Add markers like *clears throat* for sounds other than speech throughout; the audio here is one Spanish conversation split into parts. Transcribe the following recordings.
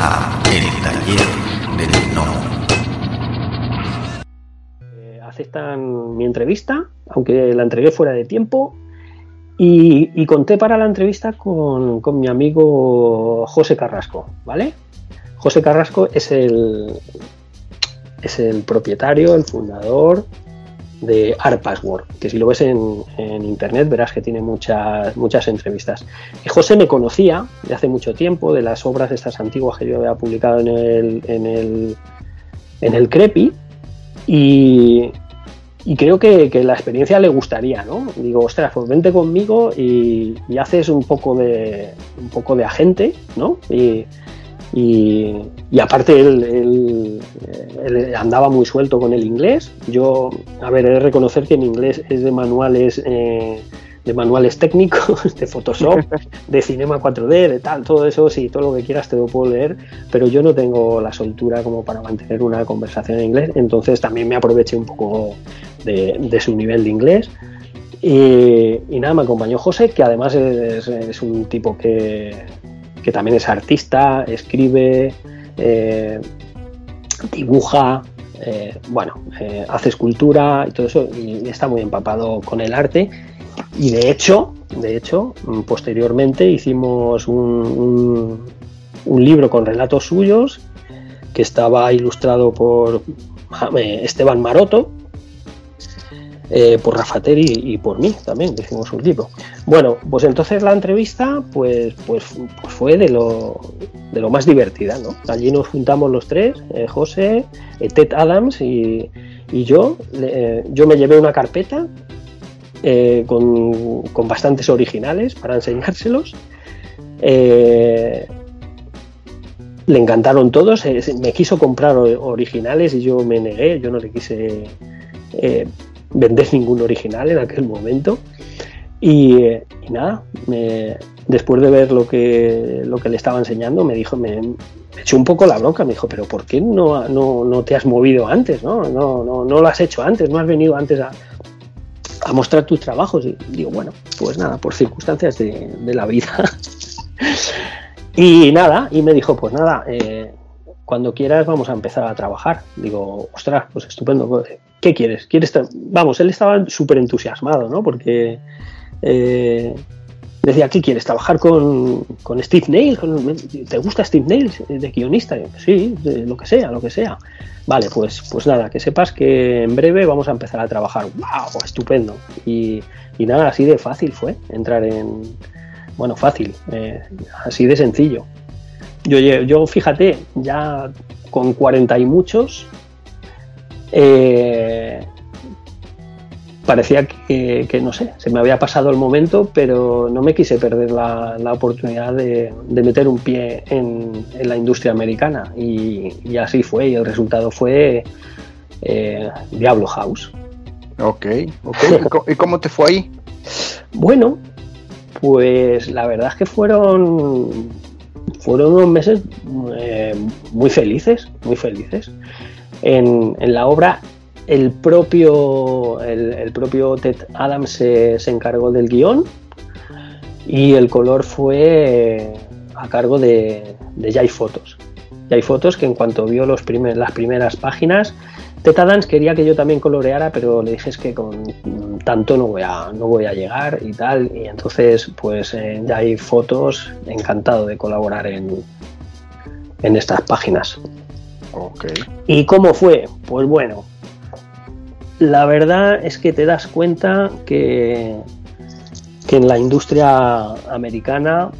a El Taller del No. Eh, aceptan mi entrevista, aunque la entregué fuera de tiempo. Y, conté para la entrevista con, con, mi amigo José Carrasco, ¿vale? José Carrasco es el, es el propietario, el fundador de Art Password, que si lo ves en, internet verás que tiene muchas, muchas entrevistas. Y José me conocía de hace mucho tiempo, de las obras estas antiguas que yo había publicado en el, en el, en el Crepi, y, creo que, la experiencia le gustaría, ¿no? Digo, ostras, pues vente conmigo y, y haces un poco de un poco de agente, ¿no? Y, y, aparte él, andaba muy suelto con el inglés. Yo, a ver, he de reconocer que mi inglés es de manuales, eh, de manuales técnicos, *laughs* de Photoshop, *laughs* de Cinema 4D, de tal, todo eso, sí, todo lo que quieras te lo puedo leer, pero yo no tengo la soltura como para mantener una conversación en inglés, entonces también me aproveché un poco de, su nivel de inglés. Y, nada, me acompañó José, que además es un tipo que, que también es artista, escribe, eh, dibuja, eh, bueno, eh, hace escultura y todo eso, y está muy empapado con el arte. Y de hecho, de hecho, posteriormente hicimos un, un libro con relatos suyos que estaba ilustrado por Esteban Maroto, eh, por Rafateri y, por mí también, que un libro. Bueno, pues entonces la entrevista pues, pues, pues, fue de lo, de lo más divertida, ¿no? Allí nos juntamos los tres, eh, José, eh, Ted Adams y, yo. yo me llevé una carpeta con, con, bastantes originales para enseñárselos. le encantaron todos, me quiso comprar originales y yo me negué, yo no le quise vender ningún original en aquel momento. Y, nada, después de ver lo que, lo que le estaba enseñando, me dijo, me, echó un poco la bronca, me dijo, pero ¿por qué no, no, te has movido antes? ¿no? No, no, no, lo has hecho antes, no has venido antes a, a mostrar tus trabajos. Y digo, bueno, pues nada, por circunstancias de, de la vida. *laughs* y nada, y me dijo, pues nada, eh, cuando quieras vamos a empezar a trabajar. Digo, ostras, pues estupendo. ¿Qué quieres? ¿Quieres Vamos, él estaba súper entusiasmado, ¿no? Porque eh, decía, ¿qué quieres? ¿Trabajar con, Steve Nails? ¿Te gusta Steve Nails de guionista? sí, lo que sea, lo que sea. Vale, pues, pues nada, que sepas que en breve vamos a empezar a trabajar. ¡Wow! Estupendo. Y, nada, así de fácil fue entrar en... Bueno, fácil, eh, así de sencillo. Yo, yo fíjate, ya con 40 y muchos, eh, parecía que, no sé, se me había pasado el momento, pero no me quise perder la, oportunidad de, meter un pie en, la industria americana. Y, así fue, y el resultado fue eh, Diablo House. Ok, ok. ¿Y cómo te fue ahí? *laughs* Bueno, pues la verdad es que fueron fueron unos meses eh, muy felices, muy felices. En, la obra el propio, el, propio Ted Adams se, encargó del guion y el color fue a cargo de, de Jai Fotos. Jai Fotos que en cuanto vio los las primeras páginas Teta Dance quería que yo también coloreara, pero le dije es que con tanto no voy a, no voy a llegar y tal. Y entonces, pues eh, fotos, encantado de colaborar en, en estas páginas. Okay. ¿Y cómo fue? Pues bueno, la verdad es que te das cuenta que, que en la industria americana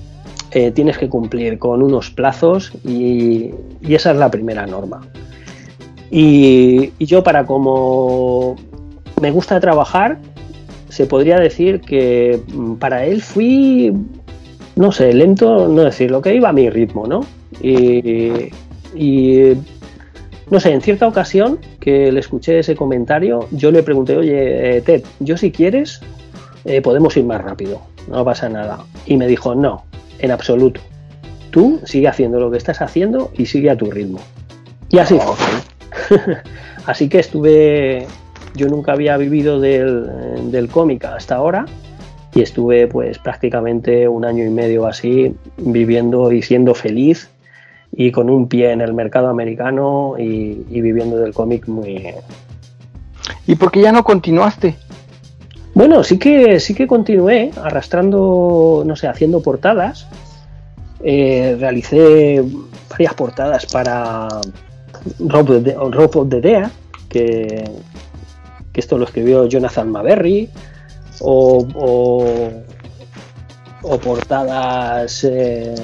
eh, tienes que cumplir con unos plazos y, esa es la primera norma. Y, yo para como me gusta trabajar, se podría decir que mm, para él fui, no sé, lento, no decir, lo que iba a mi ritmo, ¿no? Y, no sé, en cierta ocasión que le escuché ese comentario, yo le pregunté, oye, eh, Ted, yo si quieres, eh, podemos ir más rápido, no pasa nada. Y me dijo, no, en absoluto. Tú sigue haciendo lo que estás haciendo y sigue a tu ritmo. Y así fue. *laughs* Así que estuve, yo nunca había vivido del, del cómic hasta ahora y estuve pues prácticamente un año y medio así viviendo y siendo feliz y con un pie en el mercado americano y, y viviendo del cómic muy... ¿Y por qué ya no continuaste? Bueno, sí que sí que continué arrastrando, no sé, haciendo portadas. Eh, realicé varias portadas para Rob of the, Rob of the Dea, que, que esto lo escribió Jonathan Maberry, o, o, o portadas eh,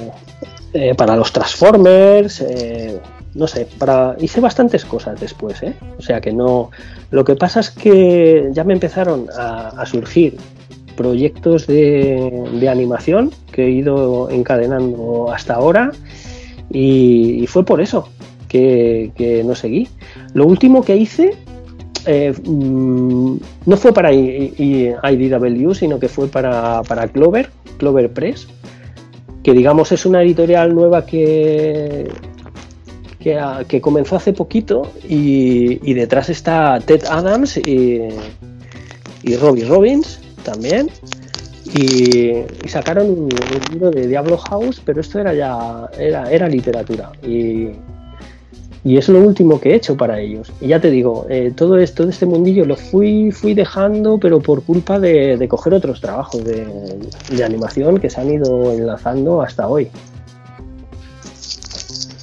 eh, para los Transformers, eh, no sé, para hice bastantes cosas después, ¿eh? O sea que no. Lo que pasa es que ya me empezaron a, surgir proyectos de, de, animación que he ido encadenando hasta ahora y, fue por eso que, no seguí. Lo último que hice mmm, no fue para IDW, sino que fue para, para Clover, Clover Press, que digamos es una editorial nueva que, que, que comenzó hace poquito y, detrás está Ted Adams y, y Robbie Robbins también. Y, sacaron un, un, libro de Diablo House, pero esto era ya era, era literatura. Y, y, es lo último que he hecho para ellos. Y ya te digo, eh, todo esto de este mundillo lo fui, fui dejando, pero por culpa de, de coger otros trabajos de, de animación que se han ido enlazando hasta hoy.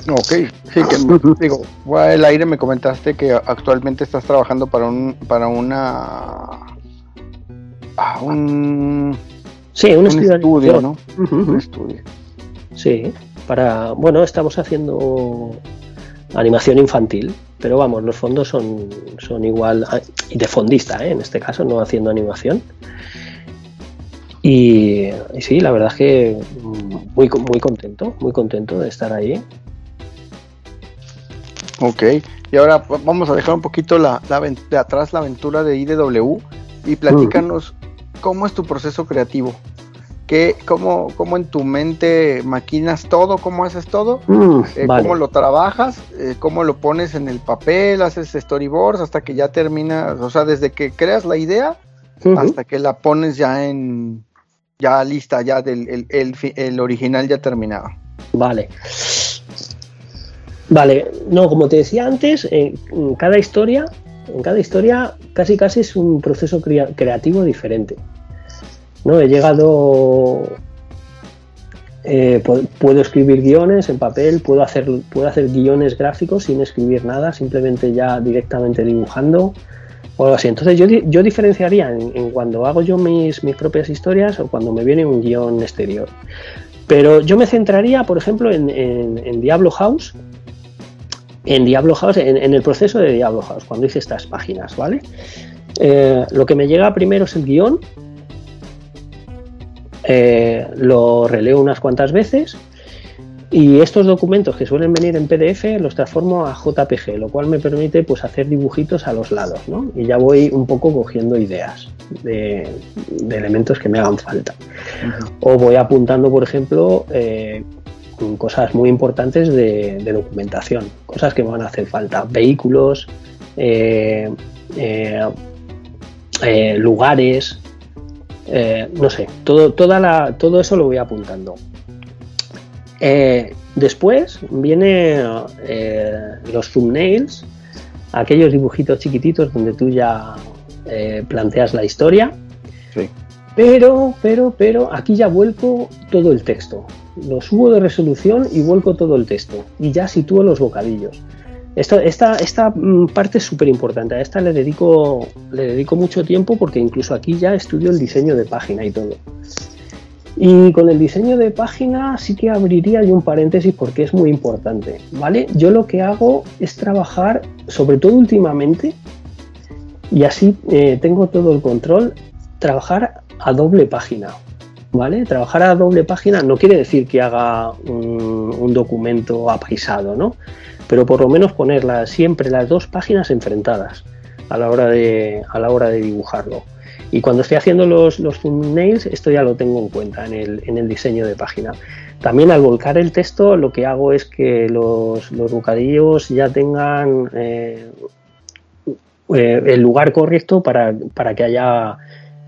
Ok, sí, que *laughs* digo, el aire me comentaste que actualmente estás trabajando para un para una ah, un sí, un, un estudio, estudio ¿no? Uh -huh. Un estudio. Sí, para bueno, estamos haciendo animación infantil, pero vamos, los fondos son, son igual y de fondista, ¿eh? en este caso, no haciendo animación. Y, y, sí, la verdad es que muy, muy contento, muy contento de estar ahí. Ok, y ahora vamos a dejar un poquito la, la, de atrás la aventura de IDW y platícanos mm. cómo es tu proceso creativo. ¿Qué, cómo, ¿Cómo en tu mente maquinas todo? ¿Cómo haces todo? Mm, eh, vale. ¿Cómo lo trabajas? Eh, ¿Cómo lo pones en el papel? ¿Haces storyboards hasta que ya terminas? O sea, desde que creas la idea uh -huh. hasta que la pones ya en ya lista, ya del el, el, el original ya terminado. Vale. Vale, no, como te decía antes, en, en cada historia, en cada historia casi casi es un proceso crea creativo diferente. ¿No? He llegado, eh, puedo escribir guiones en papel, puedo hacer, puedo hacer guiones gráficos sin escribir nada, simplemente ya directamente dibujando o algo así. Entonces yo, yo diferenciaría en, cuando hago yo mis, mis propias historias o cuando me viene un guion exterior. Pero yo me centraría, por ejemplo, en, en, en Diablo House, en Diablo House, en, en, el proceso de Diablo House, cuando hice estas páginas, ¿vale? Eh, lo que me llega primero es el guion, eh, lo releo unas cuantas veces y estos documentos que suelen venir en PDF los transformo a JPG, lo cual me permite pues hacer dibujitos a los lados, ¿no? Y ya voy un poco cogiendo ideas de, de elementos que me hagan falta. Uh -huh. O voy apuntando, por ejemplo, eh, cosas muy importantes de, de, documentación, cosas que me van a hacer falta, vehículos, eh, eh, eh lugares, eh, no sé, todo, toda la, todo eso lo voy apuntando. Eh, después viene eh, los thumbnails, aquellos dibujitos chiquititos donde tú ya planteas la historia. Sí. Pero, pero, pero, aquí ya vuelco todo el texto. Lo subo de resolución y vuelco todo el texto. Y ya sitúo los bocadillos. Esta, mm, parte es súper importante. A esta le dedico, le dedico mucho tiempo porque incluso aquí ya estudio el diseño de página y todo. Y con el diseño de página sí que abriría un paréntesis porque es muy importante, ¿vale? Yo lo que hago es trabajar, sobre todo últimamente, y así eh, tengo todo el control, trabajar a doble página, ¿vale? Trabajar a doble página no quiere decir que haga un, un documento apaisado, ¿no? Pero por lo menos ponerlas siempre las dos páginas enfrentadas a la hora de, a la hora de dibujarlo. Y cuando estoy haciendo los, los thumbnails, esto ya lo tengo en cuenta en el, en el, diseño de página. También al volcar el texto, lo que hago es que los, los bocadillos ya tengan eh, eh, el lugar correcto para, para que haya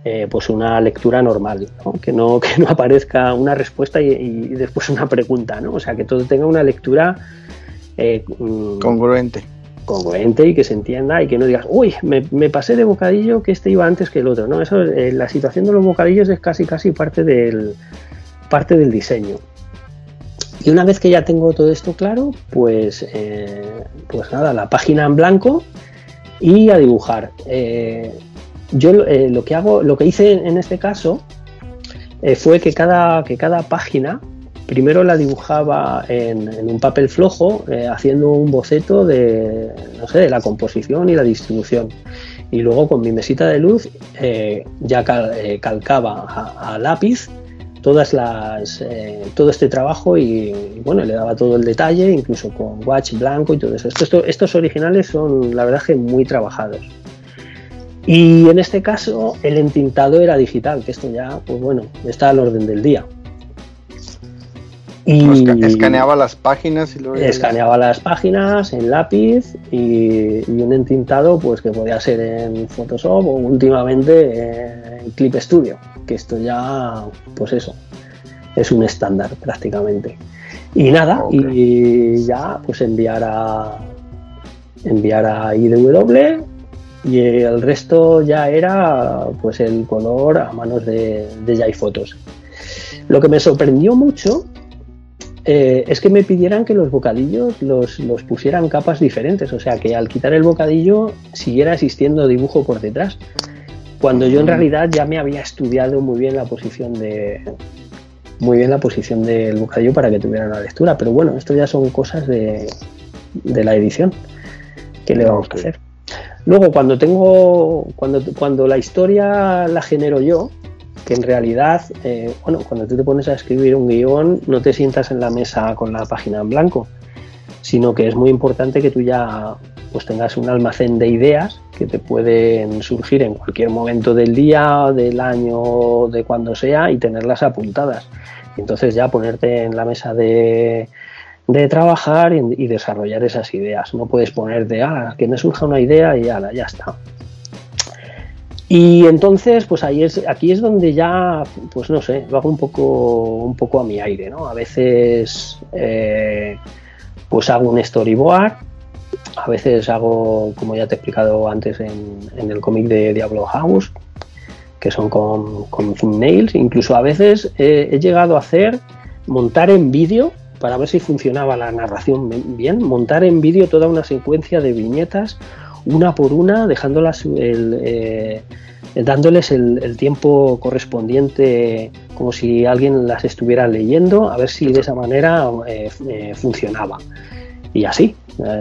eh, pues una lectura normal, Que, no, *laughs* que no aparezca una respuesta y, después una pregunta, ¿no? O sea, que todo tenga una lectura eh, mm, congruente. Congruente y que se entienda y que no digas, uy, me, pasé de bocadillo que este iba antes que el otro, ¿no? Eso, eh, la situación de los bocadillos es casi casi parte del, parte del diseño. Y una vez que ya tengo todo esto claro, pues, pues nada, la página en blanco y a dibujar yo eh, lo que hago, lo que hice en este caso eh, fue que cada, que cada página primero la dibujaba en, un papel flojo, eh, haciendo un boceto de, no sé, de la composición y la distribución. Y luego con mi mesita de luz ya calcaba a, lápiz todas las, todo este trabajo y, bueno, le daba todo el detalle, incluso con watch blanco y todo eso. estos originales son, la verdad, que muy trabajados. Y en este caso el entintado era digital, que esto ya, pues bueno, está al orden del día. Y escaneaba las páginas y luego escaneaba las páginas en lápiz y, un entintado pues que podía ser en Photoshop o últimamente en Clip Studio, que esto ya, pues eso, es un estándar prácticamente. Y nada, y ya pues enviar a enviar a IDW y el resto ya era pues el color a manos de, de Jai Fotos. Lo que me sorprendió mucho eh, es que me pidieran que los bocadillos los, los, pusieran capas diferentes, o sea que al quitar el bocadillo siguiera existiendo dibujo por detrás, cuando yo en realidad ya me había estudiado muy bien la posición de muy bien la posición del bocadillo para que tuviera una lectura, pero bueno, esto ya son cosas de, de la edición que le vamos a hacer. Luego, cuando tengo, cuando, cuando la historia la genero yo, que en realidad, eh, bueno, cuando tú te pones a escribir un guion, no te sientas en la mesa con la página en blanco, sino que es muy importante que tú ya pues tengas un almacén de ideas que te pueden surgir en cualquier momento del día, del año, de cuando sea, y tenerlas apuntadas. Y entonces ya ponerte en la mesa de, de trabajar y, desarrollar esas ideas. No puedes ponerte, ah, que me surja una idea y ya, ya está. Y entonces, pues ahí es, aquí es donde ya, pues no sé, lo hago un poco, un poco a mi aire, ¿no? A veces, eh, pues hago un storyboard, a veces hago, como ya te he explicado antes en, el cómic de Diablo House, que son con, con thumbnails, incluso a veces he llegado a hacer, montar en vídeo para ver si funcionaba la narración bien, montar en vídeo toda una secuencia de viñetas, una por una, dejándolas eh, dándoles el, tiempo correspondiente como si alguien las estuviera leyendo, a ver si de esa manera eh, eh, funcionaba. Y así,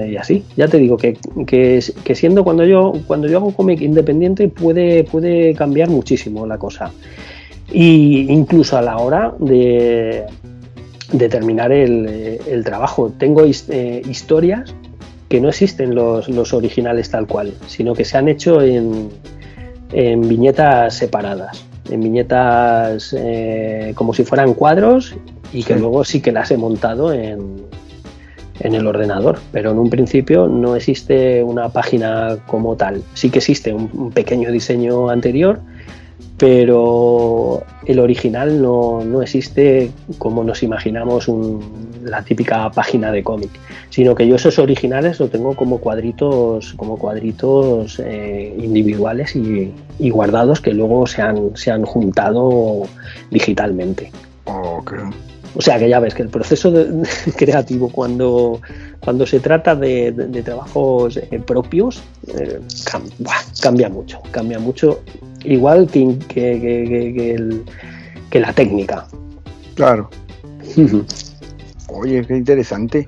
y así. Ya te digo que, que, siendo cuando yo, cuando yo hago cómic independiente puede, puede cambiar muchísimo la cosa. Y incluso a la hora de, determinar el, el trabajo. Tengo historias que no existen los, los, originales tal cual, sino que se han hecho en, en viñetas separadas, en viñetas eh, como si fueran cuadros y que luego sí que las he montado en, en el ordenador, pero en un principio no existe una página como tal. Sí que existe un pequeño diseño anterior pero el original no, existe como nos imaginamos la típica página de cómic, sino que yo esos originales lo tengo como cuadritos, como cuadritos eh, individuales y, guardados que luego se han, se han juntado digitalmente. O sea que ya ves que el proceso *laughs* creativo cuando, cuando se trata de, trabajos eh, propios eh, cambia mucho, cambia mucho igual que, que, la técnica. Claro. Oye, qué interesante.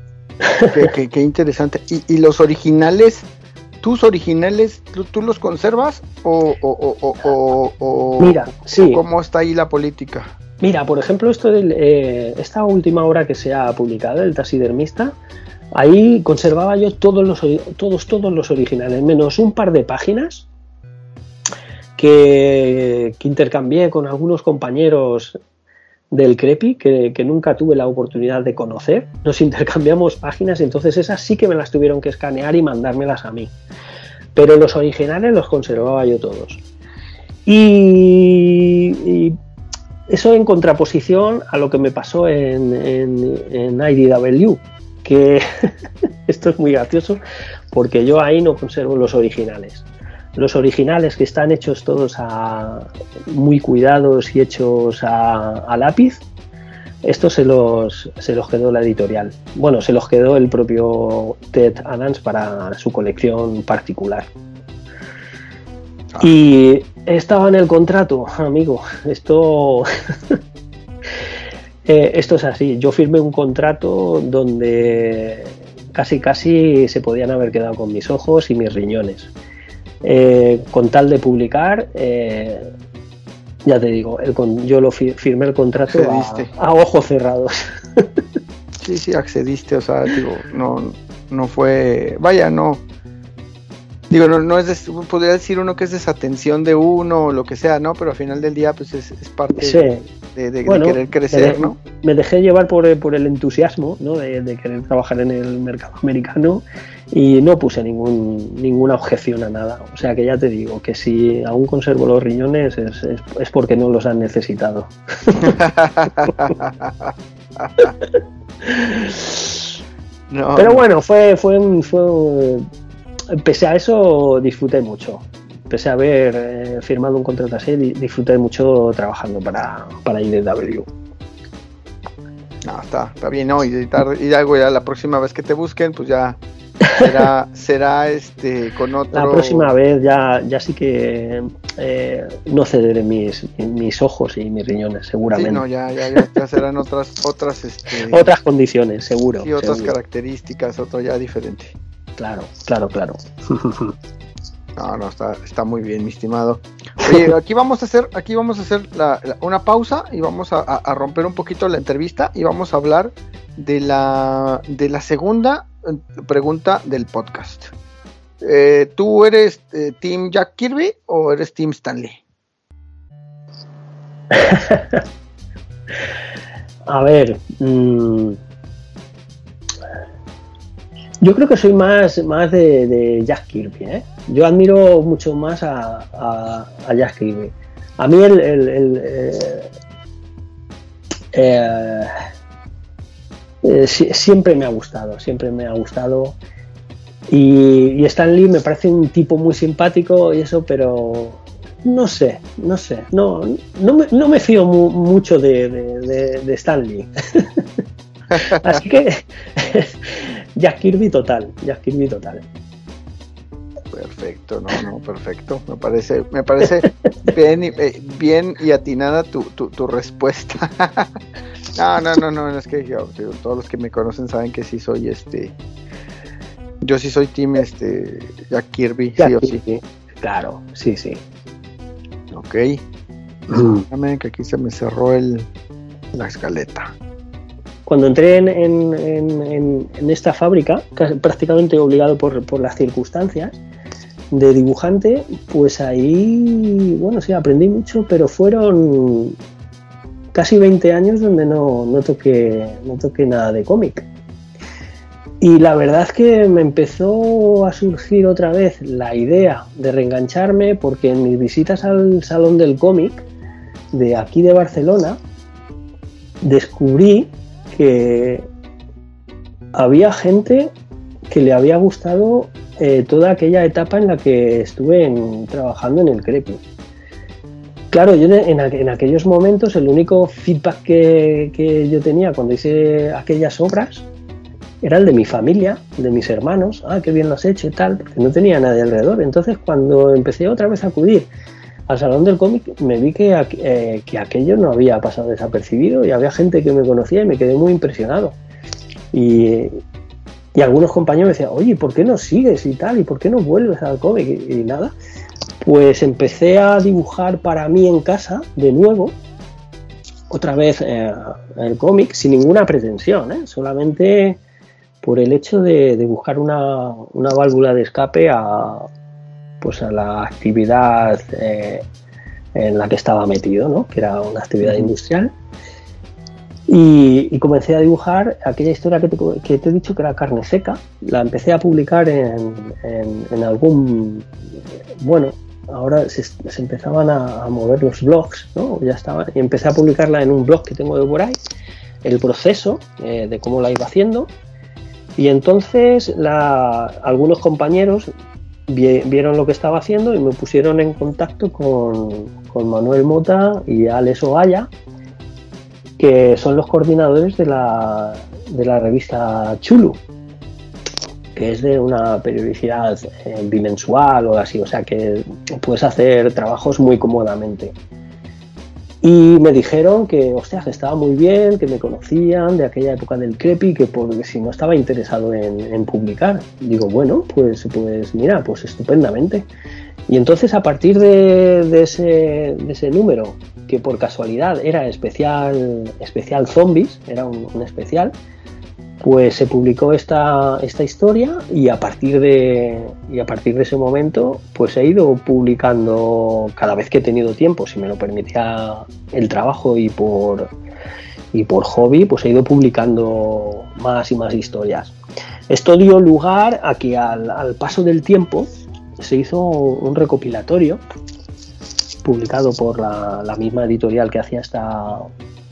qué, interesante. ¿Y, los originales, tus originales, tú, los conservas o, o, Mira, sí. cómo está ahí la política? Mira, por ejemplo, esto de eh, esta última obra que se ha publicado, el taxidermista, ahí conservaba yo todos los, todos, todos los originales, menos un par de páginas que, intercambié con algunos compañeros del Crepi que, nunca tuve la oportunidad de conocer. Nos intercambiamos páginas, entonces esas sí que me las tuvieron que escanear y mandármelas a mí. Pero los originales los conservaba yo todos. Y, eso en contraposición a lo que me pasó en, en, IDW, que *laughs* esto es muy gracioso porque yo ahí no conservo los originales. Los originales que están hechos todos a, muy cuidados y hechos a, lápiz, estos se los, se los quedó la editorial. Bueno, se los quedó el propio Ted Adams para su colección particular. Ah. Y estaba en el contrato, amigo. Esto. *laughs* Eh, esto es así. Yo firmé un contrato donde casi casi se podían haber quedado con mis ojos y mis riñones. Eh, con tal de publicar, eh, ya te digo, yo lo firmé el contrato a, ojos cerrados. *laughs* sí, sí, accediste, o sea, digo, no, no fue, vaya, no, Digo, no, no es, podría decir uno que es desatención de uno o lo que sea, ¿no? Pero al final del día, pues es, parte de, querer crecer, ¿no? Me dejé llevar por, el entusiasmo, ¿no? De, querer trabajar en el mercado americano y no puse ningún, ninguna objeción a nada. O sea que ya te digo que si aún conservo los riñones es, es porque no los han necesitado. *laughs* *laughs* Pero bueno, fue, fue, fue pese a eso disfruté mucho. Pese a haber eh, firmado un contrato así, disfruté mucho trabajando para, para IDW. No, está, está bien, ¿no? Y, y algo ya la próxima vez que te busquen, pues ya será, *laughs* será este con otro. La próxima vez ya, ya sí que eh, no cederé mis, mis ojos y mis riñones, seguramente. Sí, no, ya, ya, ya, serán otras, otras, este, *laughs* otras condiciones, seguro. Y otras características, otro ya diferente. Claro, claro, claro. *laughs* No, no, está, está muy bien, mi estimado. Oye, *laughs* aquí vamos a hacer, aquí vamos a hacer una pausa y vamos a, romper un poquito la entrevista y vamos a hablar de la, de la segunda eh, pregunta del podcast. Eh, ¿Tú eres eh, Team Jack Kirby o eres Team Stanley? *laughs* a ver, mmm, yo creo que soy más, más de, Jack Kirby. ¿eh? Yo admiro mucho más a, Jack Kirby. A mí el, eh, eh, siempre me ha gustado, siempre me ha gustado. Y, y, Stan Lee me parece un tipo muy simpático y eso, pero no sé, no sé, no, no, me, fío mucho de, de, de Stan Lee. *laughs* Así que Jack Kirby total, Jack Kirby total. Perfecto, no, no, perfecto. Me parece, me parece bien, y, eh, bien y atinada tu, tu, respuesta. *laughs* no, no, no, no, es que yo, todos los que me conocen saben que sí soy este. Yo sí soy team este Jack Kirby, sí o sí. Claro, sí, sí. Ok. Déjame que aquí se me cerró el la escaleta cuando entré en, esta fábrica, prácticamente obligado por, las circunstancias de dibujante, pues ahí, bueno, sí, aprendí mucho, pero fueron casi 20 años donde no, no, toqué, no toqué nada de cómic. Y la verdad es que me empezó a surgir otra vez la idea de reengancharme porque en mis visitas al Salón del Cómic de aquí de Barcelona descubrí que había gente que le había gustado eh, toda aquella etapa en la que estuve trabajando en el Crepi. Claro, yo en, aquellos momentos el único feedback que, yo tenía cuando hice aquellas obras era el de mi familia, de mis hermanos, ah, qué bien lo has hecho y tal, porque no tenía nadie alrededor. Entonces cuando empecé otra vez a acudir al Salón del Cómic me vi que, eh, que aquello no había pasado desapercibido y había gente que me conocía y me quedé muy impresionado. Y, y algunos compañeros me decían, oye, ¿por qué no sigues y tal? ¿Y por qué no vuelves al cómic? Y, nada. Pues empecé a dibujar para mí en casa de nuevo, otra vez eh, el cómic, sin ninguna pretensión, ¿eh? solamente por el hecho de, de buscar una, una válvula de escape a, pues a la actividad eh, en la que estaba metido, ¿no? que era una actividad industrial. Y, comencé a dibujar aquella historia que te, he dicho que era carne seca. La empecé a publicar en, algún, bueno, ahora se, empezaban a, mover los blogs, ¿no? Ya estaba, y empecé a publicarla en un blog que tengo de por ahí, el proceso eh, de cómo la iba haciendo. Y entonces algunos compañeros vieron lo que estaba haciendo y me pusieron en contacto con, con Manuel Mota y Alex Ogaya, que son los coordinadores de la, de la revista Chulu, que es de una periodicidad eh, bimensual o así, o sea que puedes hacer trabajos muy cómodamente. Y me dijeron que, hostia, que estaba muy bien, que me conocían de aquella época del Crepi, que porque si no estaba interesado en, publicar. Digo, bueno, pues, pues mira, pues estupendamente. Y entonces a partir de, ese, número, que por casualidad era especial, especial zombies, era un especial, pues se publicó esta, esta historia y a partir de y a partir de ese momento pues he ido publicando cada vez que he tenido tiempo si me lo permitía el trabajo y por y por hobby pues he ido publicando más y más historias. Esto dio lugar a que al, paso del tiempo se hizo un recopilatorio publicado por la, la misma editorial que hacía esta,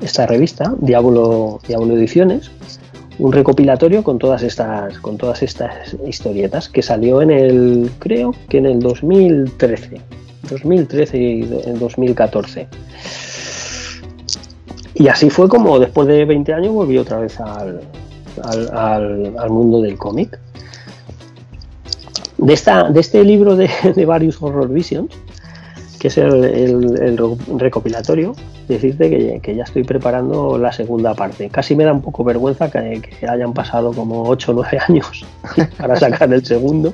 esta revista Diablo, Diablo Ediciones un recopilatorio con todas estas con todas estas historietas que salió en el creo que en el 2013 2013 y 2014 y así fue como después de 20 años volví otra vez al, al, mundo del cómic. De, esta, de este libro de, de varios horror visions que es el, recopilatorio, decirte que, ya estoy preparando la segunda parte. Casi me da un poco vergüenza que, hayan pasado como 8 o 9 *laughs* años para sacar el segundo,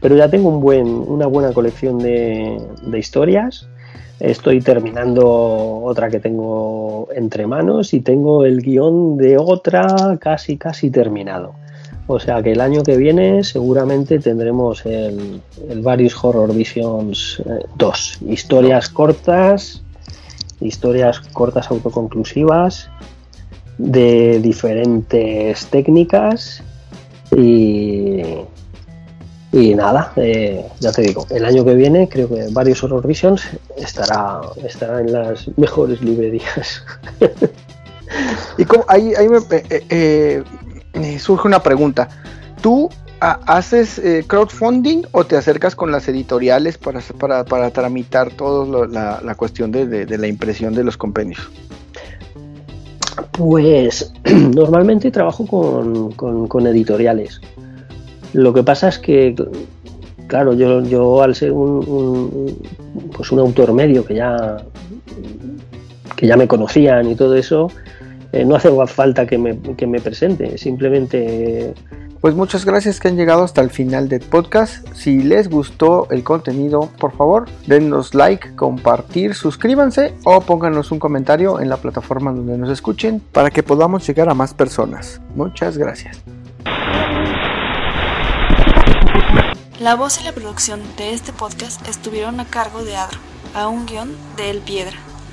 pero ya tengo un buen, una buena colección de, de historias. Estoy terminando otra que tengo entre manos y tengo el guion de otra casi, casi terminado. O sea que el año que viene seguramente tendremos el, Various Horror Visions 2. Eh, historias cortas, historias cortas autoconclusivas de diferentes técnicas y, y nada, eh, ya te digo, el año que viene creo que Various Horror Visions estará, estará en las mejores librerías. y como ahí, ahí me, eh, surge una pregunta. ¿Tú haces eh, crowdfunding o te acercas con las editoriales para, para, para tramitar toda la, cuestión de, la impresión de los compendios? Pues *clears throat* normalmente trabajo con, editoriales. Lo que pasa es que, claro, yo, yo al ser un, pues un autor medio que ya, que ya me conocían y todo eso, eh, no hace falta que me, que me presente, simplemente... Pues muchas gracias que han llegado hasta el final del podcast. Si les gustó el contenido, por favor, denos like, compartir, suscríbanse o pónganos un comentario en la plataforma donde nos escuchen para que podamos llegar a más personas. Muchas gracias. La voz y la producción de este podcast estuvieron a cargo de Adro, a un guion de El Piedra.